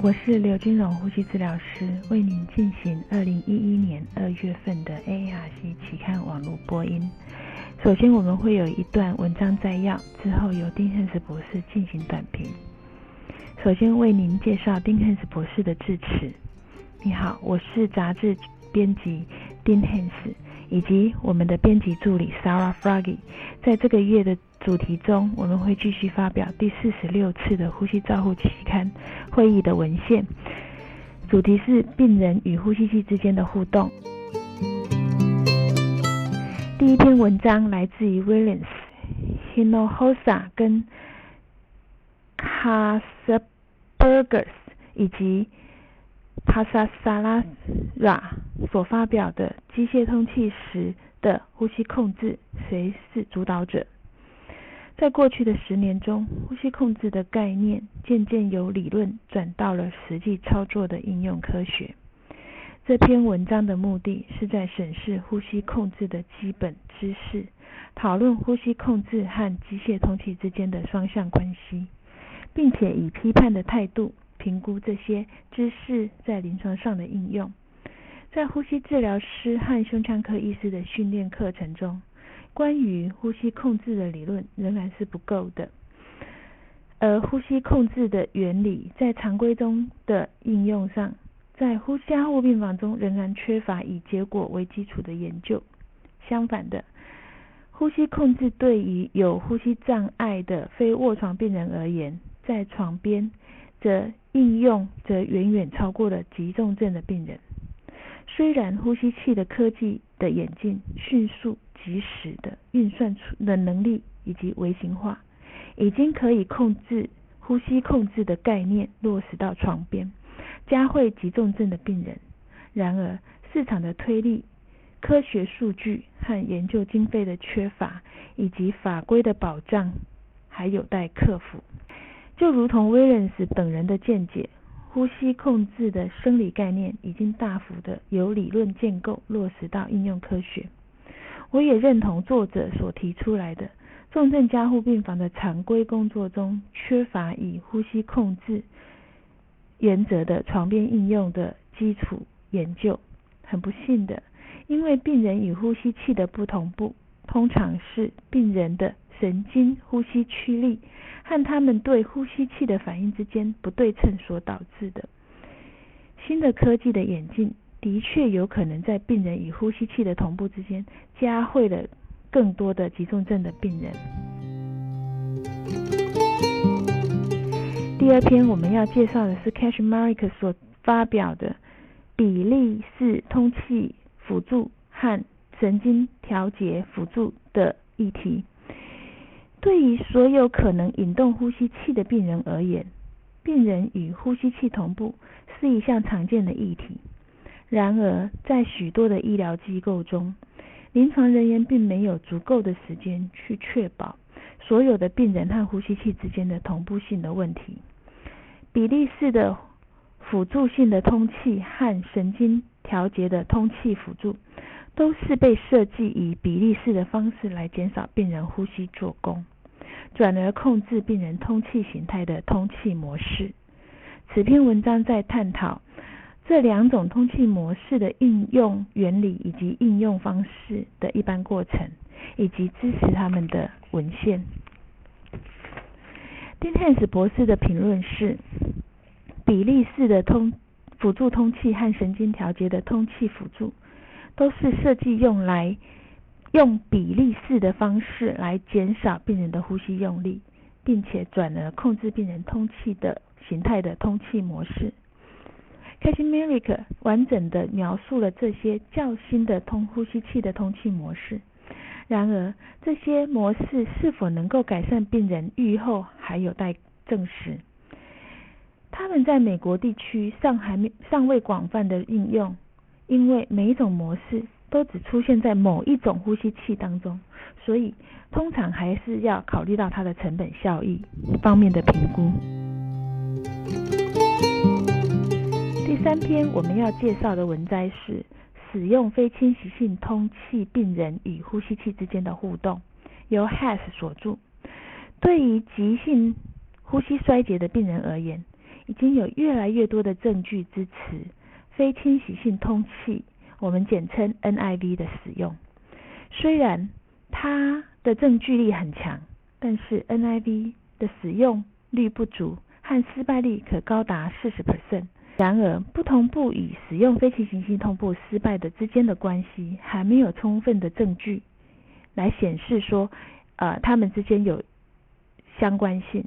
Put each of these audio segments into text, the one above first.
我是刘金荣呼吸治疗师，为您进行二零一一年二月份的 AARC 期刊网络播音。首先，我们会有一段文章摘要，之后由丁汉斯博士进行短评。首先为您介绍丁汉斯博士的致辞。你好，我是杂志编辑丁汉斯，以及我们的编辑助理 Sarah Froggy。在这个月的主题中，我们会继续发表第四十六次的呼吸照护期刊会议的文献，主题是病人与呼吸器之间的互动。第一篇文章来自于 Williams、Hinojosa 跟 Casabergas 以及 Pasasalara 所发表的机械通气时的呼吸控制，谁是主导者？在过去的十年中，呼吸控制的概念渐渐由理论转到了实际操作的应用科学。这篇文章的目的是在审视呼吸控制的基本知识，讨论呼吸控制和机械通气之间的双向关系，并且以批判的态度评估这些知识在临床上的应用。在呼吸治疗师和胸腔科医师的训练课程中。关于呼吸控制的理论仍然是不够的，而呼吸控制的原理在常规中的应用上，在呼吸加护病房中仍然缺乏以结果为基础的研究。相反的，呼吸控制对于有呼吸障碍的非卧床病人而言，在床边则应用则远远超过了急重症的病人。虽然呼吸器的科技的演进迅速。及时的运算出的能力以及微型化，已经可以控制呼吸控制的概念落实到床边，加惠急重症的病人。然而，市场的推力、科学数据和研究经费的缺乏，以及法规的保障，还有待克服。就如同威廉斯等人的见解，呼吸控制的生理概念已经大幅的由理论建构落实到应用科学。我也认同作者所提出来的，重症加护病房的常规工作中缺乏以呼吸控制原则的床边应用的基础研究。很不幸的，因为病人与呼吸器的不同步，通常是病人的神经呼吸驱力和他们对呼吸器的反应之间不对称所导致的。新的科技的演进。的确有可能在病人与呼吸器的同步之间，加惠了更多的急重症的病人。第二篇我们要介绍的是 Cash Mark 所发表的比例式通气辅助和神经调节辅助的议题。对于所有可能引动呼吸器的病人而言，病人与呼吸器同步是一项常见的议题。然而，在许多的医疗机构中，临床人员并没有足够的时间去确保所有的病人和呼吸器之间的同步性的问题。比例式的辅助性的通气和神经调节的通气辅助，都是被设计以比例式的方式来减少病人呼吸做功，转而控制病人通气形态的通气模式。此篇文章在探讨。这两种通气模式的应用原理以及应用方式的一般过程，以及支持他们的文献。丁汉斯博士的评论是：比例式的通辅助通气和神经调节的通气辅助，都是设计用来用比例式的方式来减少病人的呼吸用力，并且转而控制病人通气的形态的通气模式。K a s i m e r i k 完整的描述了这些较新的通呼吸器的通气模式。然而，这些模式是否能够改善病人愈后，还有待证实。他们在美国地区尚还没尚未广泛的应用，因为每一种模式都只出现在某一种呼吸器当中，所以通常还是要考虑到它的成本效益方面的评估。第三篇我们要介绍的文摘是使用非侵袭性通气病人与呼吸器之间的互动，由 Has 所著。对于急性呼吸衰竭的病人而言，已经有越来越多的证据支持非侵袭性通气，我们简称 NIV 的使用。虽然它的证据力很强，但是 NIV 的使用率不足，和失败率可高达四十 percent。然而，不同步与使用非侵袭性通步失败的之间的关系，还没有充分的证据来显示说，呃，他们之间有相关性。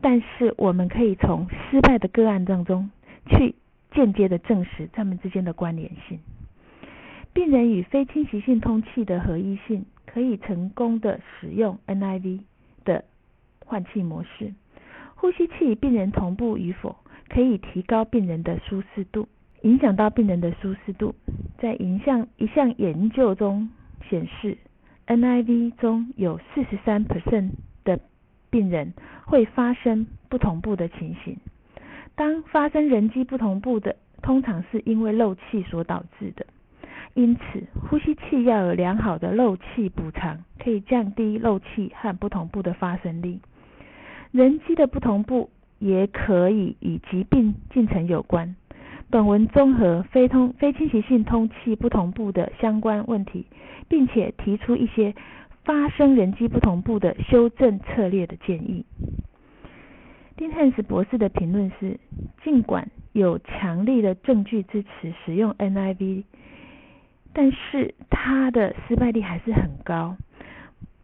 但是，我们可以从失败的个案当中去间接的证实他们之间的关联性。病人与非侵袭性通气的合一性。可以成功的使用 NIV 的换气模式，呼吸器病人同步与否，可以提高病人的舒适度，影响到病人的舒适度。在一项一项研究中显示，NIV 中有四十三的病人会发生不同步的情形。当发生人机不同步的，通常是因为漏气所导致的。因此，呼吸器要有良好的漏气补偿，可以降低漏气和不同步的发生率。人机的不同步也可以与疾病进程有关。本文综合非通非侵袭性通气不同步的相关问题，并且提出一些发生人机不同步的修正策略的建议。丁汉斯博士的评论是：尽管有强力的证据支持使用 NIV。但是它的失败率还是很高，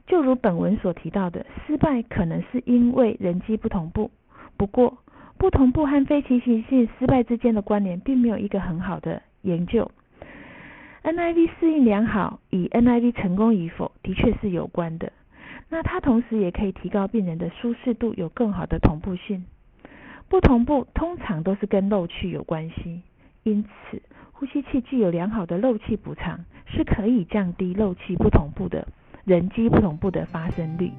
就如本文所提到的，失败可能是因为人机不同步。不过，不同步和非侵袭性失败之间的关联并没有一个很好的研究。NIV 适应良好与 NIV 成功与否的确是有关的。那它同时也可以提高病人的舒适度，有更好的同步性。不同步通常都是跟漏气有关系，因此。呼吸器具有良好的漏气补偿，是可以降低漏气不同步的人机不同步的发生率。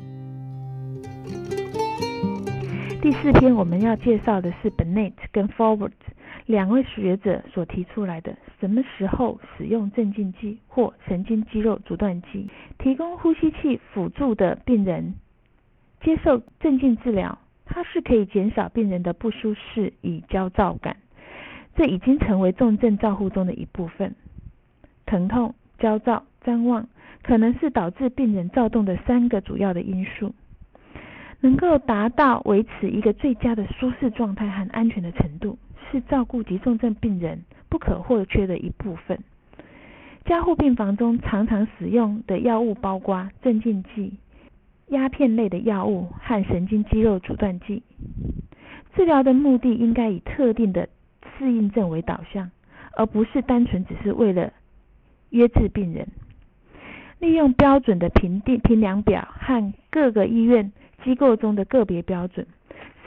第四篇我们要介绍的是 Bennett 跟 Forward 两位学者所提出来的什么时候使用镇静剂或神经肌肉阻断剂。提供呼吸器辅助的病人接受镇静治疗，它是可以减少病人的不舒适与焦躁感。这已经成为重症照护中的一部分。疼痛、焦躁、张望，可能是导致病人躁动的三个主要的因素。能够达到维持一个最佳的舒适状态和安全的程度，是照顾急重症病人不可或缺的一部分。加护病房中常常使用的药物包括镇静剂、鸦片类的药物和神经肌肉阻断剂。治疗的目的应该以特定的。适应症为导向，而不是单纯只是为了约制病人。利用标准的评定评量表和各个医院机构中的个别标准，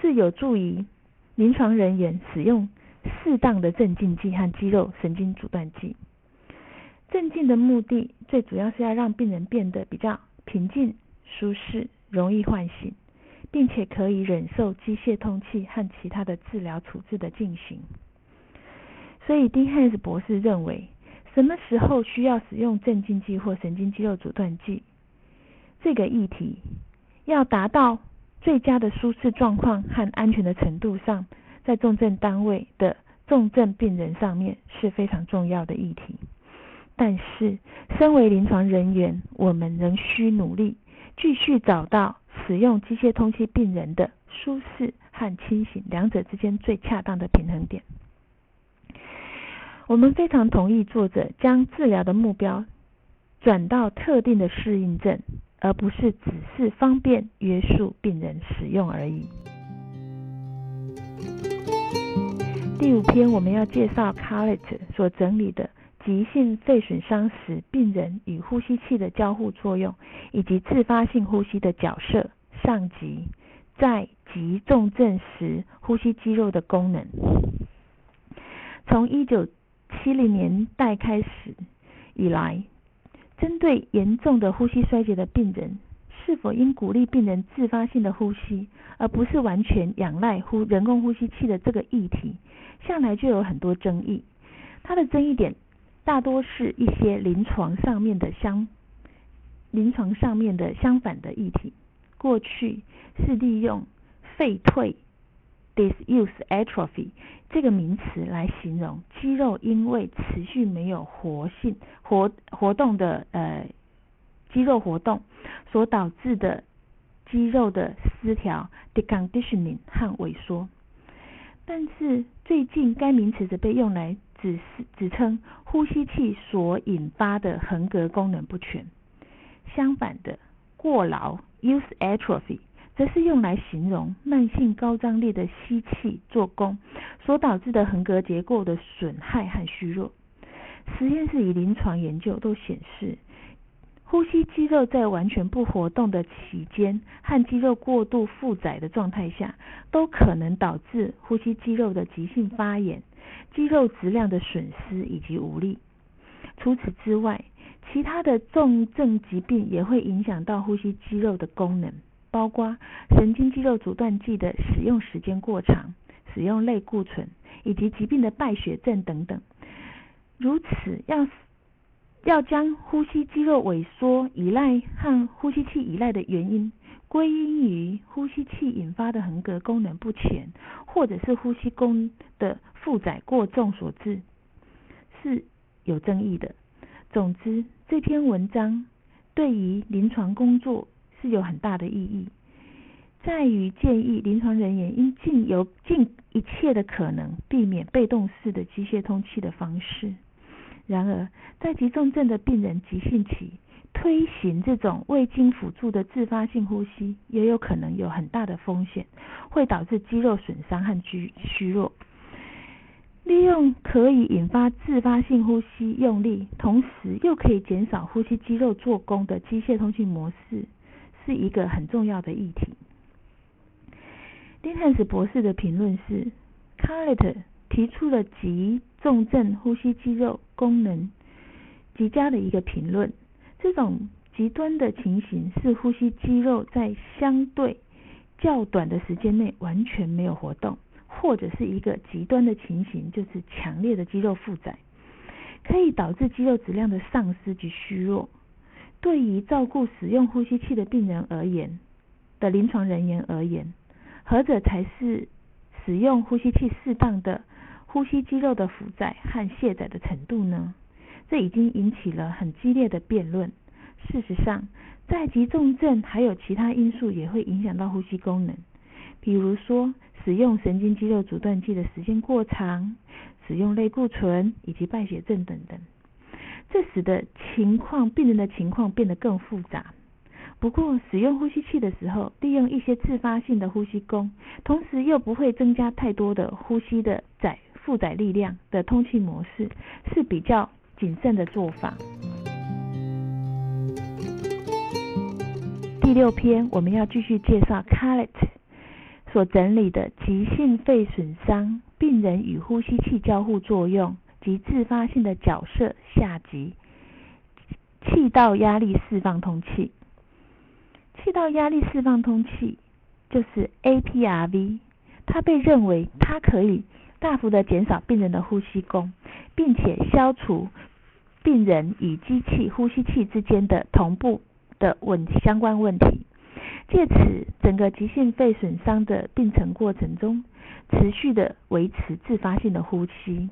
是有助于临床人员使用适当的镇静剂和肌肉神经阻断剂。镇静的目的最主要是要让病人变得比较平静、舒适、容易唤醒，并且可以忍受机械通气和其他的治疗处置的进行。所以，丁汉斯博士认为，什么时候需要使用镇静剂或神经肌肉阻断剂，这个议题要达到最佳的舒适状况和安全的程度上，在重症单位的重症病人上面是非常重要的议题。但是，身为临床人员，我们仍需努力继续找到使用机械通气病人的舒适和清醒两者之间最恰当的平衡点。我们非常同意作者将治疗的目标转到特定的适应症，而不是只是方便约束病人使用而已。第五篇我们要介绍 Carlet 所整理的急性肺损伤时病人与呼吸器的交互作用，以及自发性呼吸的角色上级在急重症时呼吸肌肉的功能。从一九七零年代开始以来，针对严重的呼吸衰竭的病人，是否应鼓励病人自发性的呼吸，而不是完全仰赖呼人工呼吸器的这个议题，向来就有很多争议。它的争议点大多是一些临床上面的相临床上面的相反的议题。过去是利用肺退 disuse atrophy 这个名词来形容肌肉因为持续没有活性活活动的呃肌肉活动所导致的肌肉的失调 deconditioning 和萎缩。但是最近该名词则被用来指指称呼吸器所引发的横膈功能不全。相反的，过劳 use atrophy 则是用来形容慢性高张力的吸气做功所导致的横膈结构的损害和虚弱。实验室与临床研究都显示，呼吸肌肉在完全不活动的期间和肌肉过度负载的状态下，都可能导致呼吸肌肉的急性发炎、肌肉质量的损失以及无力。除此之外，其他的重症疾病也会影响到呼吸肌肉的功能，包括神经肌肉阻断剂的使用时间过长、使用类固醇以及疾病的败血症等等。如此，要要将呼吸肌肉萎缩依赖和呼吸器依赖的原因归因于呼吸器引发的横膈功能不全，或者是呼吸功的负载过重所致，是有争议的。总之，这篇文章对于临床工作是有很大的意义，在于建议临床人员应尽有尽一切的可能避免被动式的机械通气的方式。然而，在急重症的病人急性期推行这种未经辅助的自发性呼吸，也有可能有很大的风险，会导致肌肉损伤和虚虚弱。利用可以引发自发性呼吸用力，同时又可以减少呼吸肌肉做功的机械通气模式，是一个很重要的议题。丁汉斯博士的评论是 c a r l e t 提出了极重症呼吸肌肉功能极佳的一个评论。这种极端的情形是呼吸肌肉在相对较短的时间内完全没有活动。或者是一个极端的情形，就是强烈的肌肉负载，可以导致肌肉质量的丧失及虚弱。对于照顾使用呼吸器的病人而言，的临床人员而言，何者才是使用呼吸器适当的呼吸肌肉的负载和卸载的程度呢？这已经引起了很激烈的辩论。事实上，在急重症还有其他因素也会影响到呼吸功能，比如说。使用神经肌肉阻断剂的时间过长，使用类固醇以及败血症等等，这使得情况病人的情况变得更复杂。不过，使用呼吸器的时候，利用一些自发性的呼吸功，同时又不会增加太多的呼吸的载负载力量的通气模式，是比较谨慎的做法。第六篇我们要继续介绍 c a l l e t 所整理的急性肺损伤病人与呼吸器交互作用及自发性的角色下级，气道压力释放通气。气道压力释放通气就是 APRV，它被认为它可以大幅的减少病人的呼吸功，并且消除病人与机器呼吸器之间的同步的问相关问题。借此，整个急性肺损伤的病程过程中，持续的维持自发性的呼吸，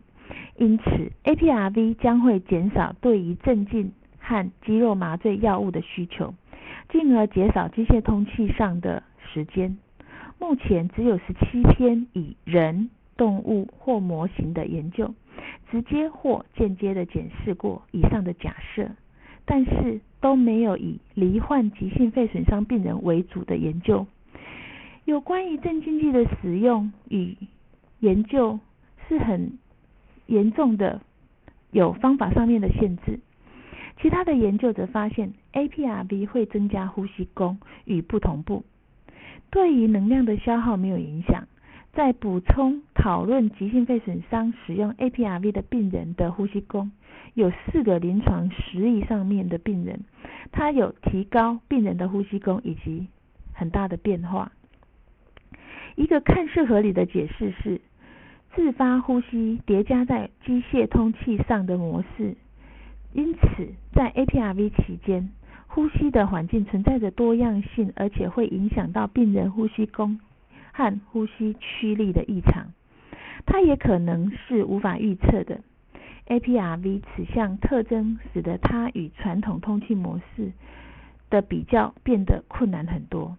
因此 APRV 将会减少对于镇静和肌肉麻醉药物的需求，进而减少机械通气上的时间。目前只有十七篇以人、动物或模型的研究，直接或间接的检视过以上的假设。但是都没有以罹患急性肺损伤病人为主的研究。有关于镇静剂的使用与研究是很严重的，有方法上面的限制。其他的研究则发现，APRV 会增加呼吸功与不同步，对于能量的消耗没有影响。在补充讨论急性肺损伤使用 APRV 的病人的呼吸功。有四个临床实例上面的病人，他有提高病人的呼吸功以及很大的变化。一个看似合理的解释是，自发呼吸叠加在机械通气上的模式，因此在 APRV 期间，呼吸的环境存在着多样性，而且会影响到病人呼吸功和呼吸驱力的异常。它也可能是无法预测的。APRV 此项特征使得它与传统通气模式的比较变得困难很多。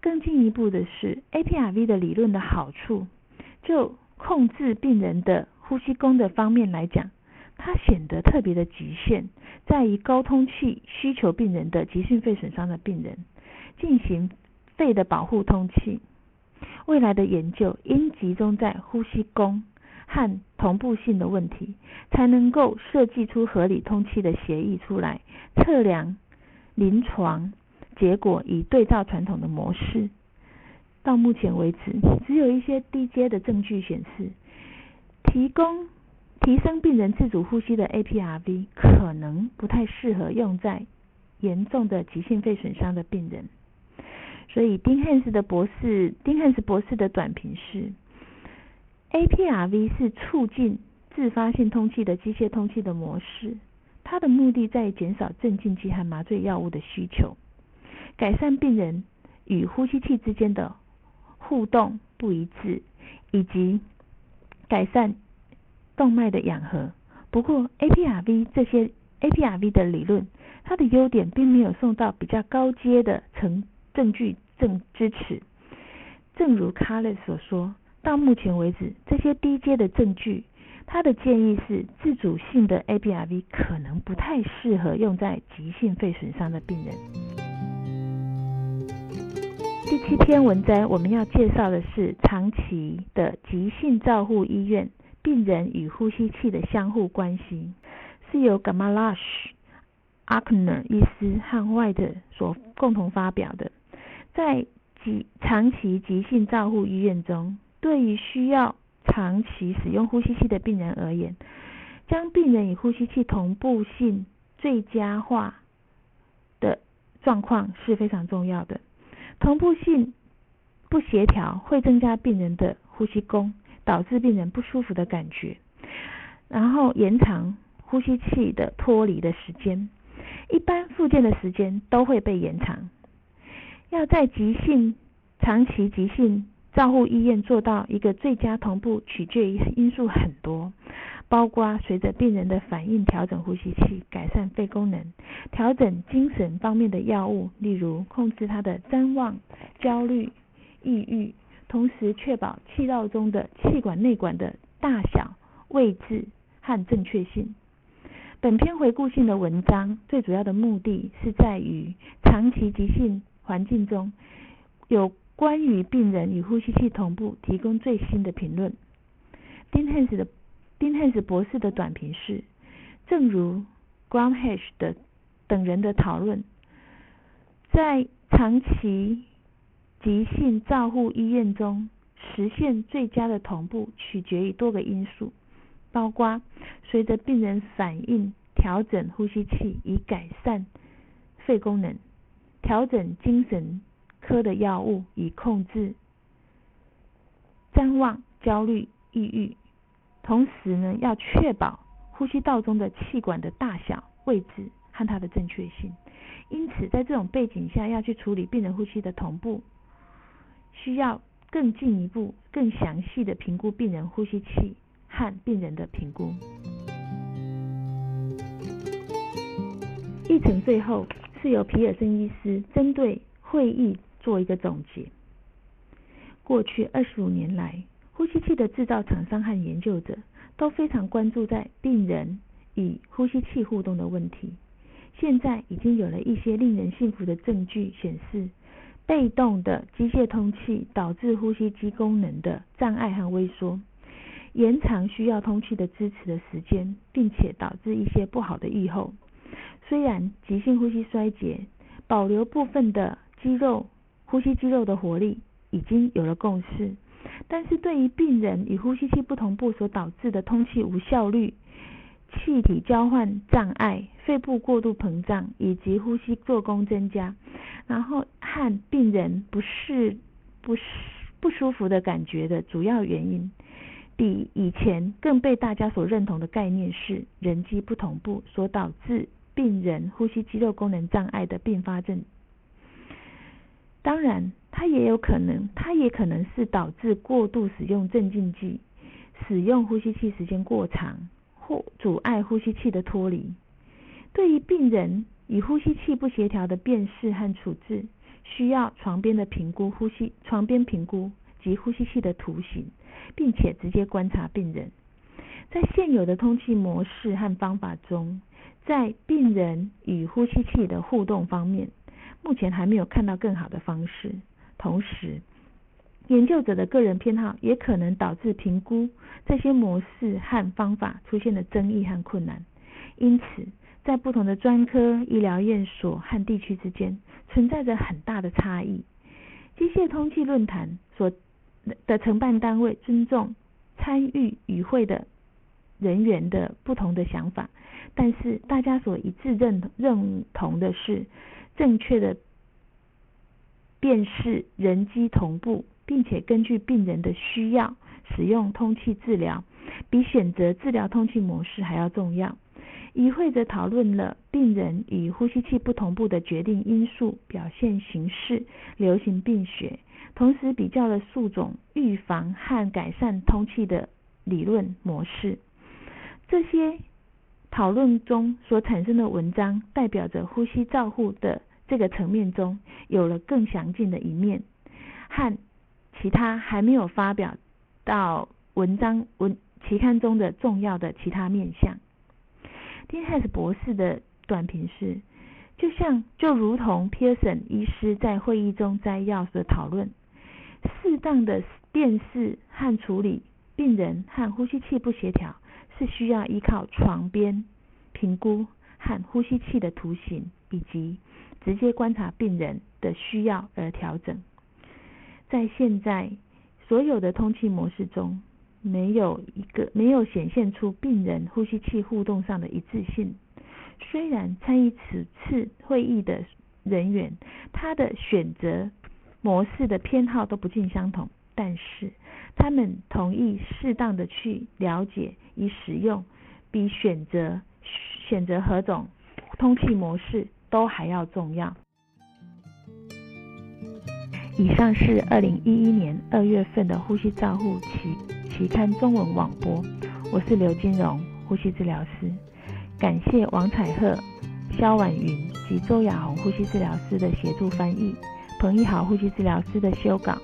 更进一步的是，APRV 的理论的好处，就控制病人的呼吸功的方面来讲，它显得特别的局限，在于高通气需求病人的急性肺损伤的病人进行肺的保护通气。未来的研究应集中在呼吸功和同步性的问题，才能够设计出合理通气的协议出来，测量临床。结果以对照传统的模式，到目前为止，只有一些低阶的证据显示，提供提升病人自主呼吸的 APRV 可能不太适合用在严重的急性肺损伤的病人。所以丁汉斯的博士，丁汉斯博士的短评是，APRV 是促进自发性通气的机械通气的模式，它的目的在于减少镇静剂和麻醉药物的需求。改善病人与呼吸器之间的互动不一致，以及改善动脉的氧合。不过，APRV 这些 APRV 的理论，它的优点并没有受到比较高阶的成证据证支持。正如 Carles 所说，到目前为止，这些低阶的证据，他的建议是自主性的 APRV 可能不太适合用在急性肺损伤的病人。第七篇文章我们要介绍的是长期的急性照护医院病人与呼吸器的相互关系，是由 Gamalash、Akner 医师和 White 所共同发表的。在急长期急性照护医院中，对于需要长期使用呼吸器的病人而言，将病人与呼吸器同步性最佳化的状况是非常重要的。同步性不协调会增加病人的呼吸功，导致病人不舒服的感觉，然后延长呼吸器的脱离的时间。一般复健的时间都会被延长。要在急性、长期急性照护医院做到一个最佳同步，取决于因素很多。包括随着病人的反应调整呼吸器，改善肺功能，调整精神方面的药物，例如控制他的谵妄、焦虑、抑郁，同时确保气道中的气管内管的大小、位置和正确性。本篇回顾性的文章最主要的目的是在于长期急性环境中有关于病人与呼吸器同步提供最新的评论。丁汉斯的。丁汉斯博士的短评是：正如 Graham-Hesh 的等人的讨论，在长期急性照护医院中实现最佳的同步，取决于多个因素，包括随着病人反应调整呼吸器以改善肺功能，调整精神科的药物以控制谵妄、焦虑、抑郁。同时呢，要确保呼吸道中的气管的大小、位置和它的正确性。因此，在这种背景下，要去处理病人呼吸的同步，需要更进一步、更详细的评估病人呼吸器和病人的评估。议程最后是由皮尔森医师针对会议做一个总结。过去二十五年来。呼吸器的制造厂商和研究者都非常关注在病人与呼吸器互动的问题。现在已经有了一些令人信服的证据显示，被动的机械通气导致呼吸机功能的障碍和萎缩，延长需要通气的支持的时间，并且导致一些不好的预后。虽然急性呼吸衰竭保留部分的肌肉呼吸肌肉的活力已经有了共识。但是对于病人与呼吸器不同步所导致的通气无效率、气体交换障碍、肺部过度膨胀以及呼吸做工增加，然后和病人不适、不适、不舒服的感觉的主要原因，比以前更被大家所认同的概念是人机不同步所导致病人呼吸肌肉功能障碍的并发症。当然。它也有可能，它也可能是导致过度使用镇静剂、使用呼吸器时间过长或阻碍呼吸器的脱离。对于病人与呼吸器不协调的辨识和处置，需要床边的评估呼吸床边评估及呼吸器的图形，并且直接观察病人。在现有的通气模式和方法中，在病人与呼吸器的互动方面，目前还没有看到更好的方式。同时，研究者的个人偏好也可能导致评估这些模式和方法出现的争议和困难。因此，在不同的专科医疗院所和地区之间存在着很大的差异。机械通气论坛所的承办单位尊重参与与会的人员的不同的想法，但是大家所一致认认同的是正确的。便是人机同步，并且根据病人的需要使用通气治疗，比选择治疗通气模式还要重要。与会者讨论了病人与呼吸器不同步的决定因素、表现形式、流行病学，同时比较了数种预防和改善通气的理论模式。这些讨论中所产生的文章，代表着呼吸照护的。这个层面中有了更详尽的一面，和其他还没有发表到文章文期刊中的重要的其他面向。丁汉斯博士的短评是：就像就如同 Pearson 医师在会议中摘要的讨论，适当的辨识和处理病人和呼吸器不协调，是需要依靠床边评估和呼吸器的图形以及。直接观察病人的需要而调整。在现在所有的通气模式中，没有一个没有显现出病人呼吸器互动上的一致性。虽然参与此次会议的人员，他的选择模式的偏好都不尽相同，但是他们同意适当的去了解与使用，比选择选择何种通气模式。都还要重要。以上是二零一一年二月份的呼吸照护期期刊中文网播，我是刘金荣，呼吸治疗师。感谢王彩鹤、肖婉云及周雅红呼吸治疗师的协助翻译，彭一豪呼吸治疗师的修稿，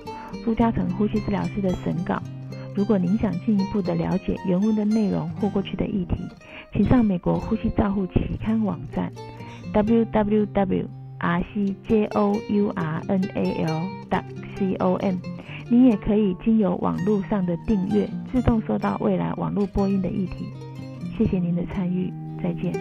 朱嘉诚呼吸治疗师的审稿。如果您想进一步的了解原文的内容或过去的议题，请上美国呼吸照护期刊网站。www.rcjournal.com，你也可以经由网络上的订阅，自动收到未来网络播音的议题。谢谢您的参与，再见。